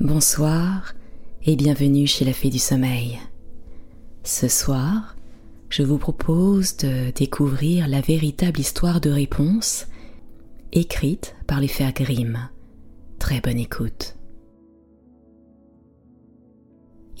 Bonsoir et bienvenue chez la Fée du Sommeil. Ce soir, je vous propose de découvrir la véritable histoire de réponse écrite par les frères Grimm. Très bonne écoute.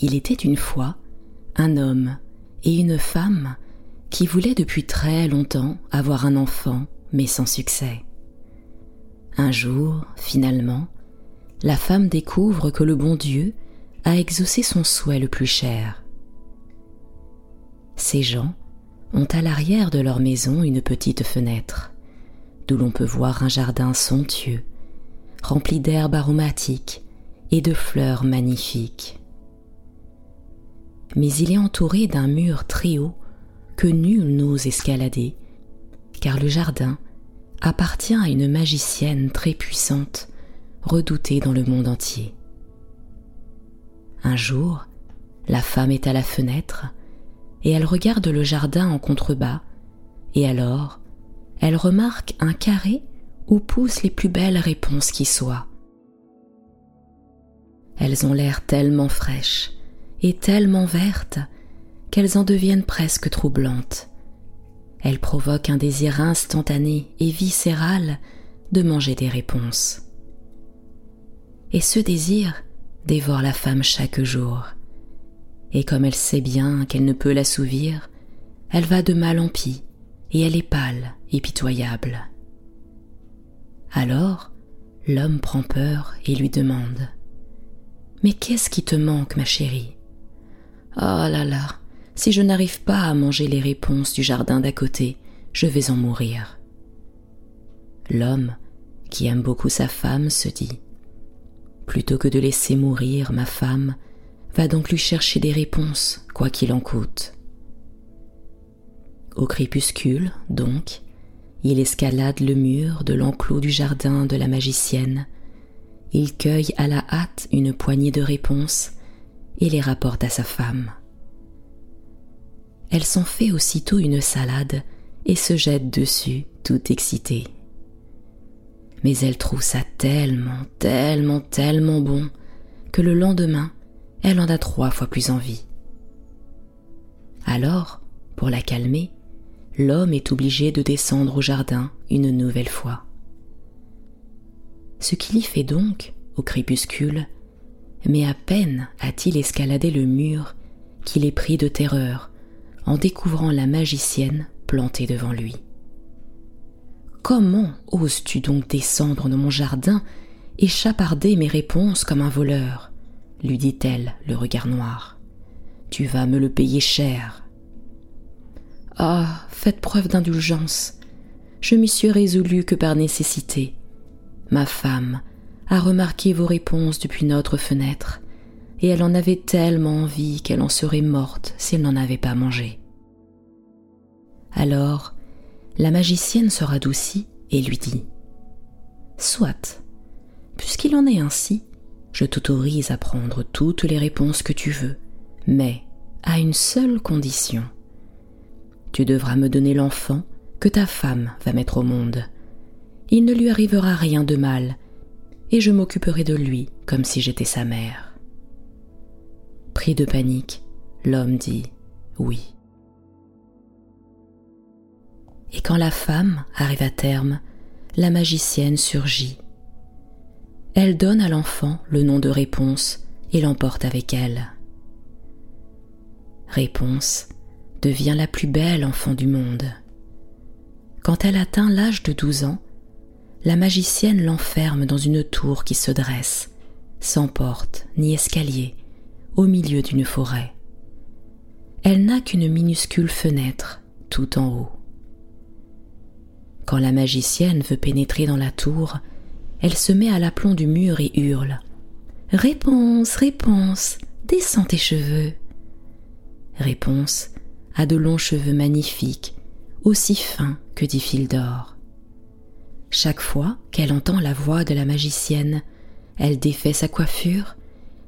Il était une fois un homme et une femme qui voulaient depuis très longtemps avoir un enfant, mais sans succès. Un jour, finalement, la femme découvre que le bon Dieu a exaucé son souhait le plus cher. Ces gens ont à l'arrière de leur maison une petite fenêtre, d'où l'on peut voir un jardin somptueux, rempli d'herbes aromatiques et de fleurs magnifiques. Mais il est entouré d'un mur très haut que nul n'ose escalader, car le jardin appartient à une magicienne très puissante, redoutée dans le monde entier. Un jour, la femme est à la fenêtre et elle regarde le jardin en contrebas, et alors elle remarque un carré où poussent les plus belles réponses qui soient. Elles ont l'air tellement fraîches et tellement vertes qu'elles en deviennent presque troublantes. Elles provoquent un désir instantané et viscéral de manger des réponses. Et ce désir dévore la femme chaque jour. Et comme elle sait bien qu'elle ne peut l'assouvir, elle va de mal en pis, et elle est pâle et pitoyable. Alors, l'homme prend peur et lui demande Mais qu'est-ce qui te manque, ma chérie Oh là là, si je n'arrive pas à manger les réponses du jardin d'à côté, je vais en mourir. L'homme, qui aime beaucoup sa femme, se dit Plutôt que de laisser mourir ma femme, va donc lui chercher des réponses, quoi qu'il en coûte. Au crépuscule, donc, il escalade le mur de l'enclos du jardin de la magicienne, il cueille à la hâte une poignée de réponses et les rapporte à sa femme. Elle s'en fait aussitôt une salade et se jette dessus, tout excitée. Mais elle trouve ça tellement, tellement, tellement bon que le lendemain, elle en a trois fois plus envie. Alors, pour la calmer, l'homme est obligé de descendre au jardin une nouvelle fois. Ce qu'il y fait donc, au crépuscule, mais à peine a-t-il escaladé le mur qu'il est pris de terreur en découvrant la magicienne plantée devant lui. Comment oses-tu donc descendre dans mon jardin et chaparder mes réponses comme un voleur? lui dit-elle, le regard noir. Tu vas me le payer cher. Ah, faites preuve d'indulgence. Je m'y suis résolue que par nécessité. Ma femme a remarqué vos réponses depuis notre fenêtre, et elle en avait tellement envie qu'elle en serait morte s'il n'en avait pas mangé. Alors, la magicienne se radoucit et lui dit Soit, puisqu'il en est ainsi, je t'autorise à prendre toutes les réponses que tu veux, mais à une seule condition. Tu devras me donner l'enfant que ta femme va mettre au monde. Il ne lui arrivera rien de mal, et je m'occuperai de lui comme si j'étais sa mère. Pris de panique, l'homme dit oui. Et quand la femme arrive à terme, la magicienne surgit elle donne à l'enfant le nom de Réponse et l'emporte avec elle. Réponse devient la plus belle enfant du monde. Quand elle atteint l'âge de douze ans, la magicienne l'enferme dans une tour qui se dresse, sans porte ni escalier, au milieu d'une forêt. Elle n'a qu'une minuscule fenêtre tout en haut. Quand la magicienne veut pénétrer dans la tour, elle se met à l'aplomb du mur et hurle. Réponse, réponse, descends tes cheveux. Réponse a de longs cheveux magnifiques, aussi fins que des fils d'or. Chaque fois qu'elle entend la voix de la magicienne, elle défait sa coiffure,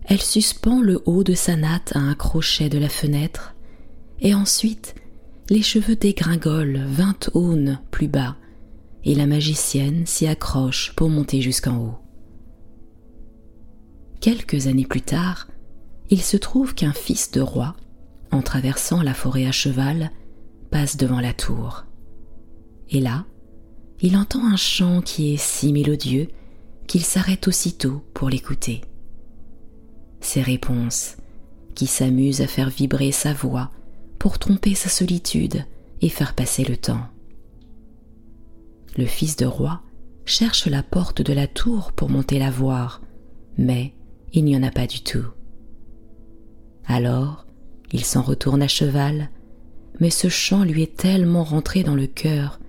elle suspend le haut de sa natte à un crochet de la fenêtre, et ensuite les cheveux dégringolent vingt aunes plus bas, et la magicienne s'y accroche pour monter jusqu'en haut. Quelques années plus tard, il se trouve qu'un fils de roi, en traversant la forêt à cheval, passe devant la tour. Et là, il entend un chant qui est si mélodieux qu'il s'arrête aussitôt pour l'écouter. Ses réponses, qui s'amusent à faire vibrer sa voix pour tromper sa solitude et faire passer le temps. Le fils de roi cherche la porte de la tour pour monter la voir, mais il n'y en a pas du tout. Alors, il s'en retourne à cheval, mais ce chant lui est tellement rentré dans le cœur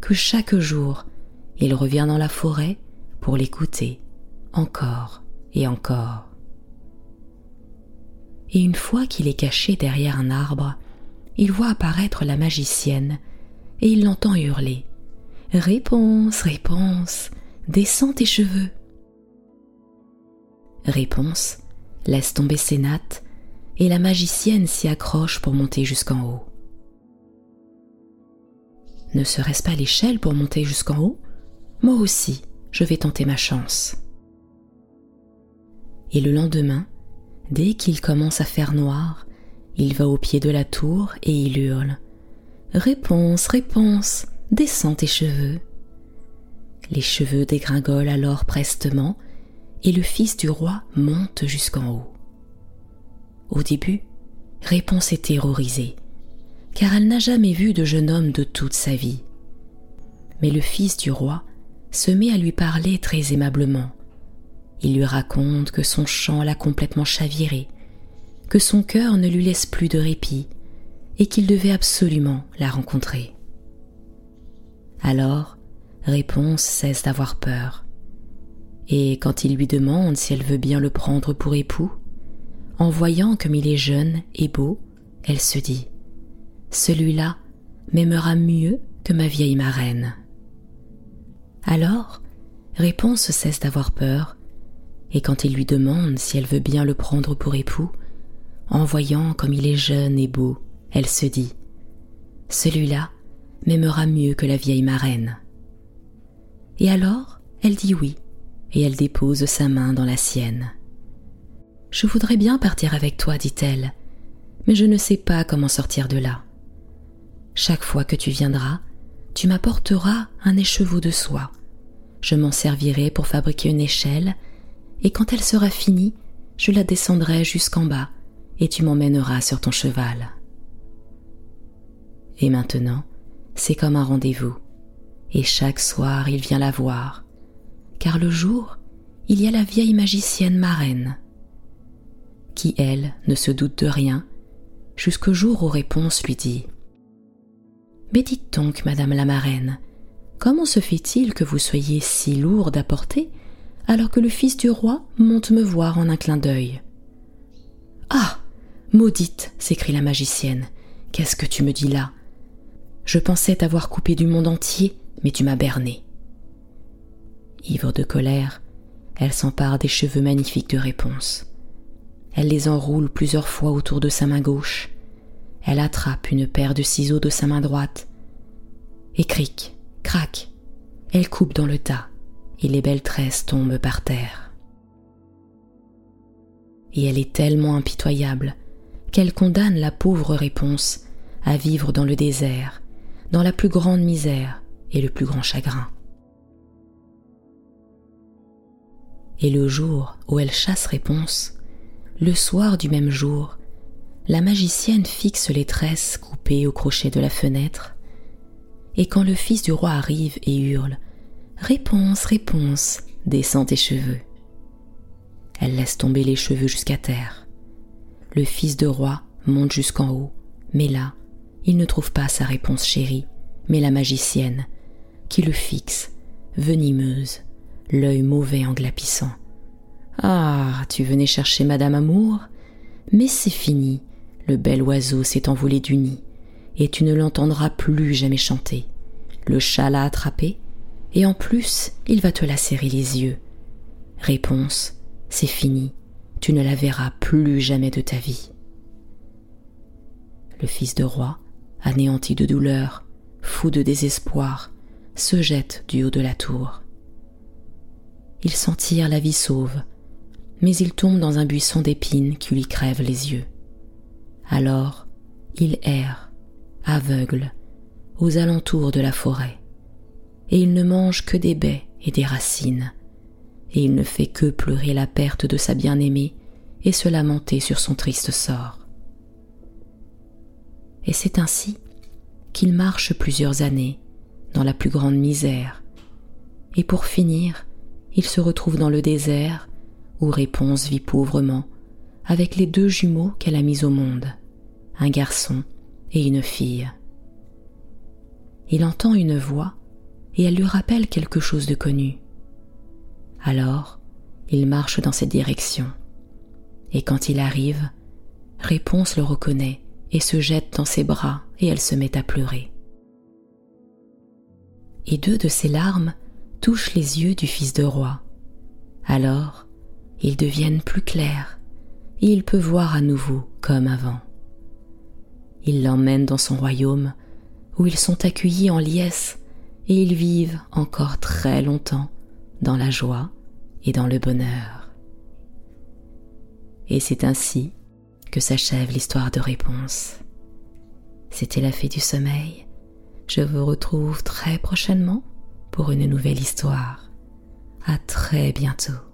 que chaque jour il revient dans la forêt pour l'écouter encore et encore. Et une fois qu'il est caché derrière un arbre, il voit apparaître la magicienne et il l'entend hurler Réponse, réponse, descends tes cheveux. Réponse laisse tomber ses nattes et la magicienne s'y accroche pour monter jusqu'en haut. Ne serait-ce pas l'échelle pour monter jusqu'en haut? Moi aussi, je vais tenter ma chance. Et le lendemain, dès qu'il commence à faire noir, il va au pied de la tour et il hurle Réponse, réponse, descends tes cheveux. Les cheveux dégringolent alors prestement et le fils du roi monte jusqu'en haut. Au début, Réponse est terrorisée car elle n'a jamais vu de jeune homme de toute sa vie. Mais le fils du roi se met à lui parler très aimablement. Il lui raconte que son chant l'a complètement chaviré, que son cœur ne lui laisse plus de répit, et qu'il devait absolument la rencontrer. Alors, Réponse cesse d'avoir peur, et quand il lui demande si elle veut bien le prendre pour époux, en voyant comme il est jeune et beau, elle se dit celui-là m'aimera mieux que ma vieille marraine. Alors, Réponse cesse d'avoir peur, et quand il lui demande si elle veut bien le prendre pour époux, en voyant comme il est jeune et beau, elle se dit Celui-là m'aimera mieux que la vieille marraine. Et alors, elle dit oui, et elle dépose sa main dans la sienne. Je voudrais bien partir avec toi, dit-elle, mais je ne sais pas comment sortir de là. Chaque fois que tu viendras, tu m'apporteras un écheveau de soie. Je m'en servirai pour fabriquer une échelle, et quand elle sera finie, je la descendrai jusqu'en bas, et tu m'emmèneras sur ton cheval. Et maintenant, c'est comme un rendez-vous, et chaque soir il vient la voir, car le jour, il y a la vieille magicienne marraine, qui, elle, ne se doute de rien, jusqu'au jour où Réponse lui dit. Mais dites donc, madame la marraine, comment se fait-il que vous soyez si lourde à porter alors que le fils du roi monte me voir en un clin d'œil? Ah! Maudite! s'écrie la magicienne, qu'est-ce que tu me dis là? Je pensais t'avoir coupé du monde entier, mais tu m'as berné. Ivre de colère, elle s'empare des cheveux magnifiques de réponse. Elle les enroule plusieurs fois autour de sa main gauche elle attrape une paire de ciseaux de sa main droite. Et cric, crac, elle coupe dans le tas, et les belles tresses tombent par terre. Et elle est tellement impitoyable qu'elle condamne la pauvre réponse à vivre dans le désert, dans la plus grande misère et le plus grand chagrin. Et le jour où elle chasse réponse, le soir du même jour, la magicienne fixe les tresses coupées au crochet de la fenêtre, et quand le fils du roi arrive et hurle Réponse, réponse, descends tes cheveux. Elle laisse tomber les cheveux jusqu'à terre. Le fils de roi monte jusqu'en haut, mais là, il ne trouve pas sa réponse chérie, mais la magicienne, qui le fixe, venimeuse, l'œil mauvais en glapissant. Ah, tu venais chercher Madame Amour? Mais c'est fini, le bel oiseau s'est envolé du nid, et tu ne l'entendras plus jamais chanter. Le chat l'a attrapé, et en plus il va te lacérer les yeux. Réponse, c'est fini, tu ne la verras plus jamais de ta vie. Le fils de roi, anéanti de douleur, fou de désespoir, se jette du haut de la tour. Ils sentirent la vie sauve, mais il tombe dans un buisson d'épines qui lui crève les yeux. Alors, il erre, aveugle, aux alentours de la forêt, et il ne mange que des baies et des racines, et il ne fait que pleurer la perte de sa bien-aimée et se lamenter sur son triste sort. Et c'est ainsi qu'il marche plusieurs années dans la plus grande misère, et pour finir, il se retrouve dans le désert où Réponse vit pauvrement avec les deux jumeaux qu'elle a mis au monde, un garçon et une fille. Il entend une voix et elle lui rappelle quelque chose de connu. Alors, il marche dans cette direction. Et quand il arrive, Réponse le reconnaît et se jette dans ses bras et elle se met à pleurer. Et deux de ses larmes touchent les yeux du fils de roi. Alors, ils deviennent plus clairs et il peut voir à nouveau comme avant. Il l'emmène dans son royaume où ils sont accueillis en liesse et ils vivent encore très longtemps dans la joie et dans le bonheur. Et c'est ainsi que s'achève l'histoire de réponse. C'était la fée du sommeil. Je vous retrouve très prochainement pour une nouvelle histoire. À très bientôt.